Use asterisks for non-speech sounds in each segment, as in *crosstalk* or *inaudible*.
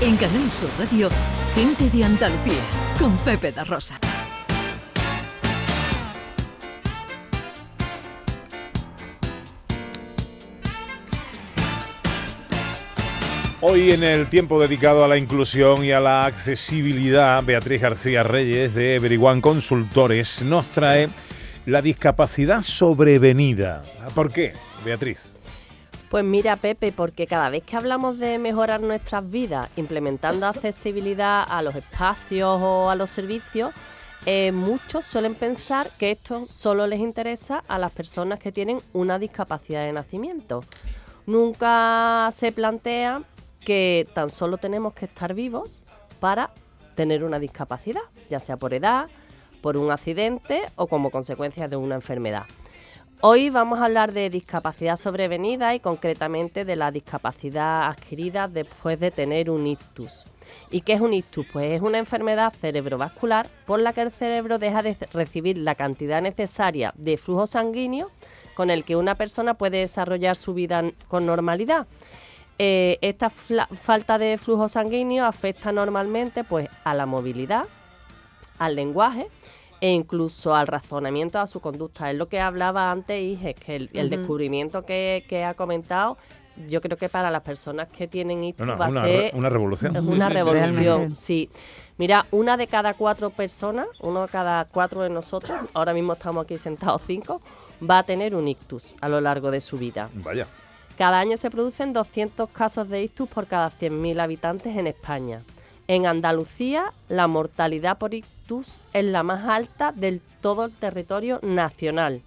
En Canal Sur Radio, Gente de Andalucía, con Pepe da Rosa. Hoy en el tiempo dedicado a la inclusión y a la accesibilidad, Beatriz García Reyes de Everyone Consultores nos trae la discapacidad sobrevenida. ¿Por qué, Beatriz? Pues mira, Pepe, porque cada vez que hablamos de mejorar nuestras vidas implementando accesibilidad a los espacios o a los servicios, eh, muchos suelen pensar que esto solo les interesa a las personas que tienen una discapacidad de nacimiento. Nunca se plantea que tan solo tenemos que estar vivos para tener una discapacidad, ya sea por edad, por un accidente o como consecuencia de una enfermedad. Hoy vamos a hablar de discapacidad sobrevenida y concretamente de la discapacidad adquirida después de tener un ictus. ¿Y qué es un ictus? Pues es una enfermedad cerebrovascular por la que el cerebro deja de recibir la cantidad necesaria de flujo sanguíneo con el que una persona puede desarrollar su vida con normalidad. Eh, esta falta de flujo sanguíneo afecta normalmente pues, a la movilidad, al lenguaje e incluso al razonamiento, a su conducta. Es lo que hablaba antes, y es que el, descubrimiento que, ha comentado, yo creo que para las personas que tienen esto va a ser una revolución. Es una revolución, sí. Mira, una de cada cuatro personas, uno de cada cuatro de nosotros, ahora mismo estamos aquí sentados cinco, va a tener un ictus a lo largo de su vida. Vaya. Cada año se producen 200 casos de ictus por cada 100.000 habitantes en España. En Andalucía, la mortalidad por ictus es la más alta del todo el territorio nacional,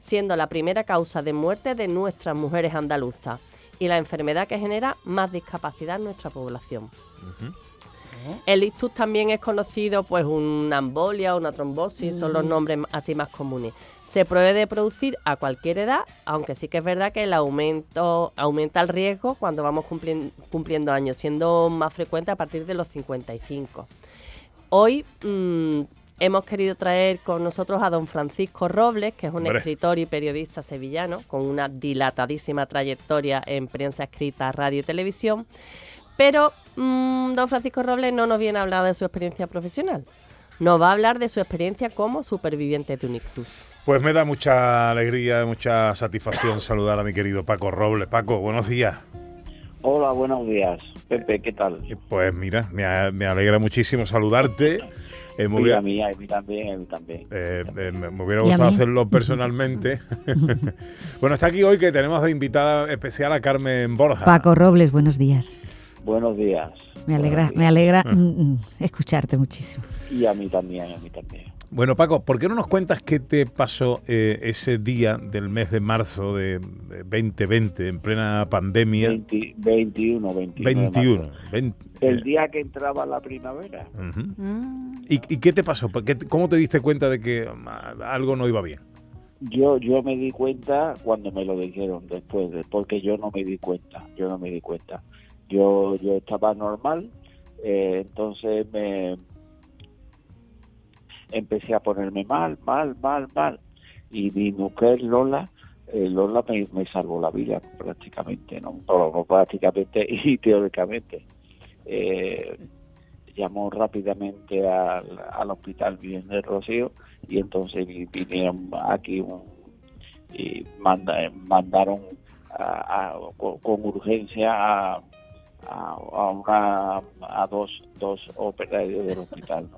siendo la primera causa de muerte de nuestras mujeres andaluzas y la enfermedad que genera más discapacidad en nuestra población. El ictus también es conocido, pues una embolia, una trombosis, son los nombres así más comunes. Se puede producir a cualquier edad, aunque sí que es verdad que el aumento aumenta el riesgo cuando vamos cumpliendo, años, siendo más frecuente a partir de los 55. Hoy mm, hemos querido traer con nosotros a don Francisco Robles, que es un escritor y periodista sevillano con una dilatadísima trayectoria en prensa escrita, radio y televisión. Pero mm, don Francisco Robles no nos viene a hablar de su experiencia profesional. Nos va a hablar de su experiencia como superviviente de un ictus. Pues me da mucha alegría, mucha satisfacción saludar a mi querido Paco Robles. Paco, buenos días. Hola, buenos días. Pepe, ¿qué tal? Pues mira, me, alegra muchísimo saludarte. Eh, a mí, a mí también, a mí también. Eh, eh, me, hubiera gustado hacerlo personalmente. *laughs* bueno, está aquí hoy que tenemos de invitada especial a Carmen Borja. Paco Robles, buenos días. Buenos días. Me alegra, me alegra mm, mm, escucharte muchísimo. Y a mí también, a mí también. Bueno, Paco, ¿por qué no nos cuentas qué te pasó eh, ese día del mes de marzo de 2020, en plena pandemia? 21, 21. el día que entraba la primavera. ¿Y, qué te pasó? ¿Cómo te diste cuenta de que ah, algo no iba bien? Yo, yo me di cuenta cuando me lo dijeron después, porque yo no me di cuenta, yo no me di cuenta. Yo, yo estaba normal, eh, entonces me empecé a ponerme mal, mal, mal, mal. Y mi mujer Lola, eh, Lola me, salvó la vida prácticamente, ¿no? prácticamente *laughs* y teóricamente. Eh, llamó rápidamente al, hospital Bien de Rocío y entonces vinieron aquí y mandaron con, urgencia a, a, una, a dos, dos operarios del hospital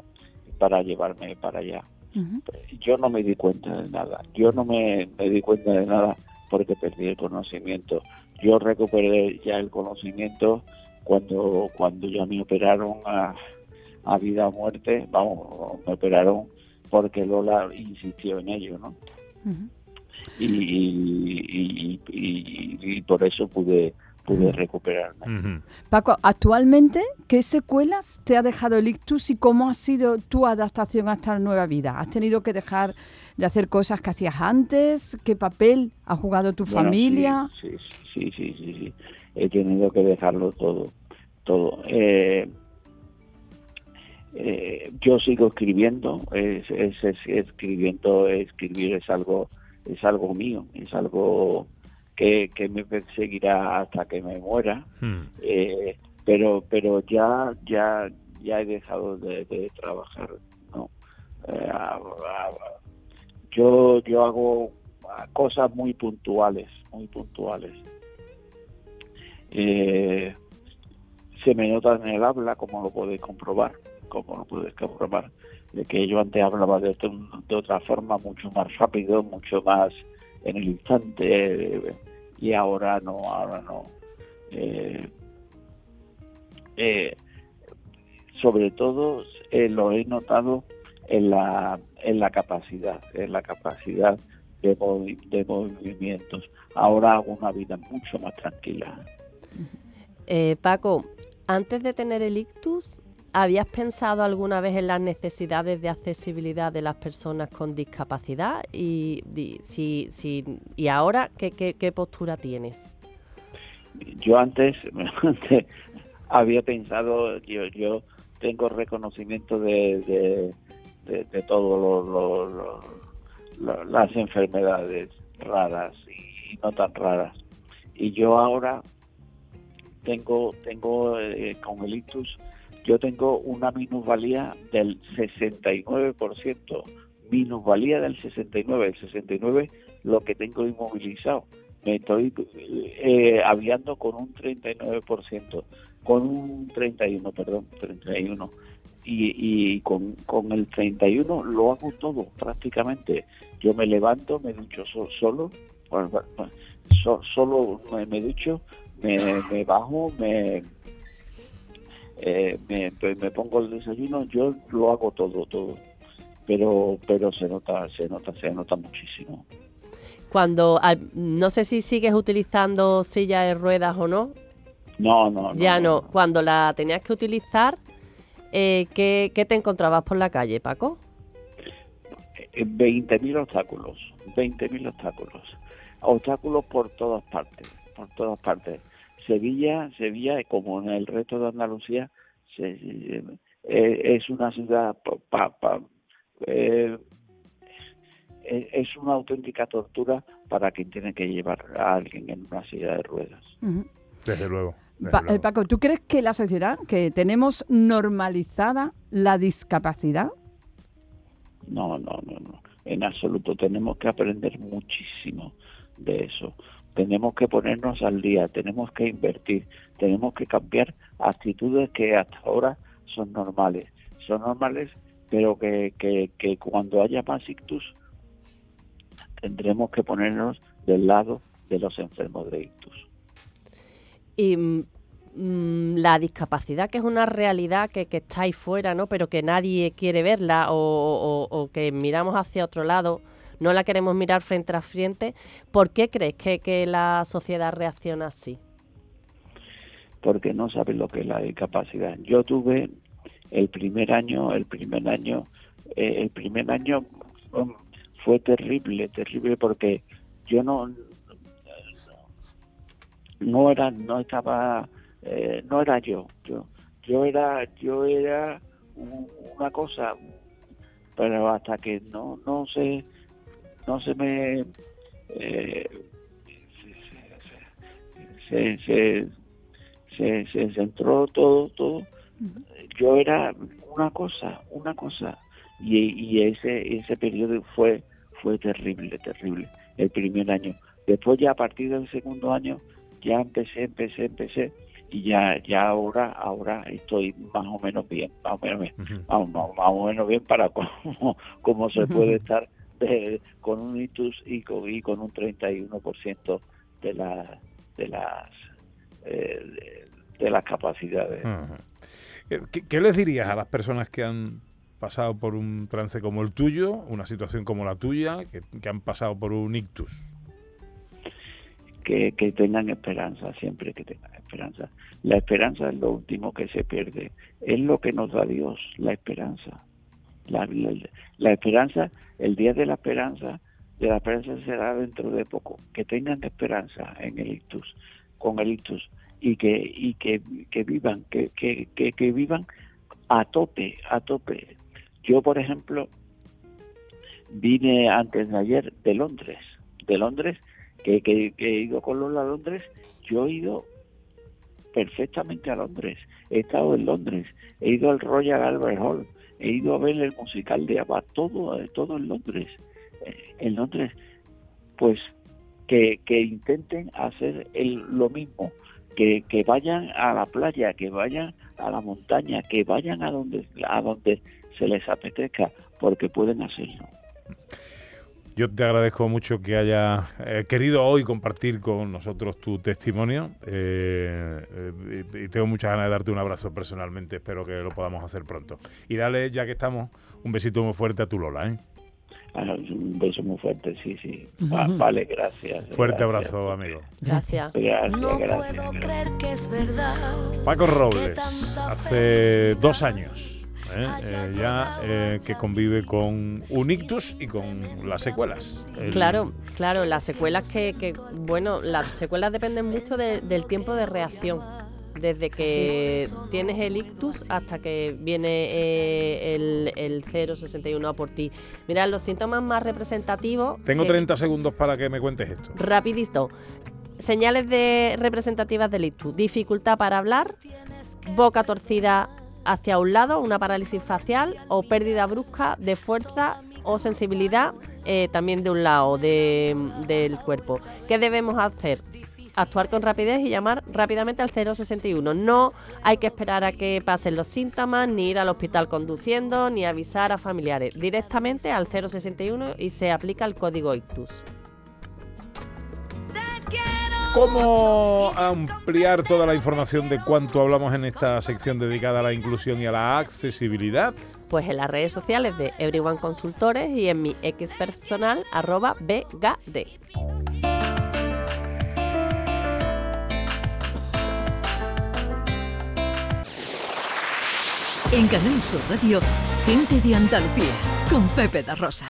para llevarme para allá. Yo no me di cuenta de nada, yo no me, di cuenta de nada porque perdí el conocimiento. Yo recuperé ya el conocimiento cuando, cuando ya me operaron a, a vida o muerte, vamos, me operaron porque Lola insistió en ello, ¿no? y, y, por eso pude pude recuperarme. Paco, actualmente, ¿qué secuelas te ha dejado el ictus y cómo ha sido tu adaptación a esta nueva vida? ¿Has tenido que dejar de hacer cosas que hacías antes? ¿Qué papel ha jugado tu familia? Sí sí, sí, sí, sí, He tenido que dejarlo todo, todo. Eh, eh, yo sigo escribiendo, es, es, escribiendo, escribir es algo, es algo mío, es algo que, me perseguirá hasta que me muera. Hmm. Eh, pero pero ya ya ya he dejado de, trabajar no eh, yo yo hago cosas muy puntuales muy puntuales eh, se me nota en el habla como lo podéis comprobar como lo podéis comprobar de que yo antes hablaba de, de otra forma mucho más rápido mucho más en el instante y ahora no ahora no eh, eh, sobre todo eh, lo he notado en la, en la capacidad, en la capacidad de, de movimientos. Ahora hago una vida mucho más tranquila. Eh, Paco, antes de tener el ictus, ¿habías pensado alguna vez en las necesidades de accesibilidad de las personas con discapacidad? Y, si, si, y ahora, ¿qué, qué, postura tienes? Yo *laughs* antes, había pensado, yo, yo tengo reconocimiento de, de, de, todas las enfermedades raras y no tan raras. Y yo ahora tengo, tengo eh, con el ictus, yo tengo una minusvalía del 69%, minusvalía del 69, el 69 lo que tengo inmovilizado. Me estoy eh, aviando con un 39% con un 31, perdón, 31. Y, y con, con el 31 lo hago todo prácticamente. Yo me levanto, me ducho solo, solo me, ducho, me, me bajo, me, eh, me, me pongo el desayuno, yo lo hago todo, todo. Pero, pero se nota, se nota, se nota muchísimo. Cuando, no sé si sigues utilizando silla de ruedas o no, no, no, Ya no. Cuando la tenías que utilizar, eh, ¿qué, te encontrabas por la calle, Paco? 20.000 eh, obstáculos, 20.000 obstáculos. Obstáculos por todas partes, por todas partes. Sevilla, Sevilla, como en el resto de Andalucía, eh, es una ciudad es una auténtica tortura para quien tiene que llevar a alguien en una silla de ruedas. Desde luego. Eh, Paco, ¿tú crees que la sociedad, que tenemos normalizada la discapacidad? No, no, no, no. En absoluto. Tenemos que aprender muchísimo de eso. Tenemos que ponernos al día, tenemos que invertir, tenemos que cambiar actitudes que hasta ahora son normales. Son normales, pero que, que, que cuando haya más ictus tendremos que ponernos del lado de los enfermos de ictus y mm, la discapacidad, que es una realidad que, está ahí fuera, ¿no? pero que nadie quiere verla o, que miramos hacia otro lado, no la queremos mirar frente a frente, ¿por qué crees que, la sociedad reacciona así? Porque no sabe lo que es la discapacidad. Yo tuve el primer año, el primer año, eh, el primer año um, fue terrible, terrible porque yo no no era no estaba eh, no era yo yo yo era yo era una cosa pero hasta que no no se no se me eh, se, se, se, se, centró todo todo. Yo era una cosa una cosa. Y, y ese ese periodo fue fue terrible terrible el primer año. Después ya a partir del segundo año ya empecé, empecé, empecé. Y ya ya ahora ahora estoy más o menos bien, más o menos bien, más, o menos bien para *laughs* cómo, cómo se puede *laughs* estar con un itus y con, y con un 31% de la de las eh, de, las capacidades. ¿Qué, ¿Qué, les dirías a las personas que han pasado por un trance como el tuyo, una situación como la tuya, que, que han pasado por un ictus? que, tengan esperanza, siempre que tengan esperanza. La esperanza es lo último que se pierde, es lo que nos da Dios, la esperanza. La, la, esperanza, el día de la esperanza, de la esperanza será dentro de poco. Que tengan esperanza en el ictus, con el ictus, y que, y que, que vivan, que, que, que, que vivan a tope, a tope. Yo, por ejemplo, vine antes de ayer de Londres, de Londres, que, he ido con los Londres, yo he ido perfectamente a Londres. He estado en Londres, he ido al Royal Albert Hall, he ido a ver el musical de ABBA, todo, todo en Londres. Eh, en Londres, pues que, que intenten hacer el, lo mismo, que, que vayan a la playa, que vayan a la montaña, que vayan a donde, a donde se les apetezca, porque pueden hacerlo. Yo te agradezco mucho que haya eh, querido hoy compartir con nosotros tu testimonio eh, eh, y tengo muchas ganas de darte un abrazo personalmente. Espero que lo podamos hacer pronto. Y dale, ya que estamos, un besito muy fuerte a tu Lola. ¿eh? Ah, un beso muy fuerte, sí, sí. Va- vale, gracias. Fuerte gracias. abrazo, amigo. Gracias. Gracias, No gracias. puedo gracias. creer que es verdad. Paco Robles, hace dos años ¿eh? Eh, ya eh, que convive con un ictus y con las secuelas. El- Claro, claro, las secuelas que, que bueno, las secuelas dependen mucho de- del tiempo de reacción. Desde que tienes el ictus hasta que viene eh, el, el 061 a por ti. Mira, los síntomas más representativos. Tengo que- 30 segundos para que me cuentes esto. Rapidito. Señales de representativas del ictus. Dificultad para hablar, boca torcida hacia un lado, una parálisis facial o pérdida brusca de fuerza o sensibilidad eh, también de un lado de- del cuerpo. ¿Qué debemos hacer? Actuar con rapidez y llamar rápidamente al 061. No hay que esperar a que pasen los síntomas, ni ir al hospital conduciendo, ni avisar a familiares. Directamente al 061 y se aplica el código ictus. ¿Cómo ampliar toda la información de cuánto hablamos en esta sección dedicada a la inclusión y a la accesibilidad? Pues en las redes sociales de Everyone Consultores y en mi X personal, arroba BGD. En Canal Sur Radio, gente de Andalucía, con Pepe da Rosa.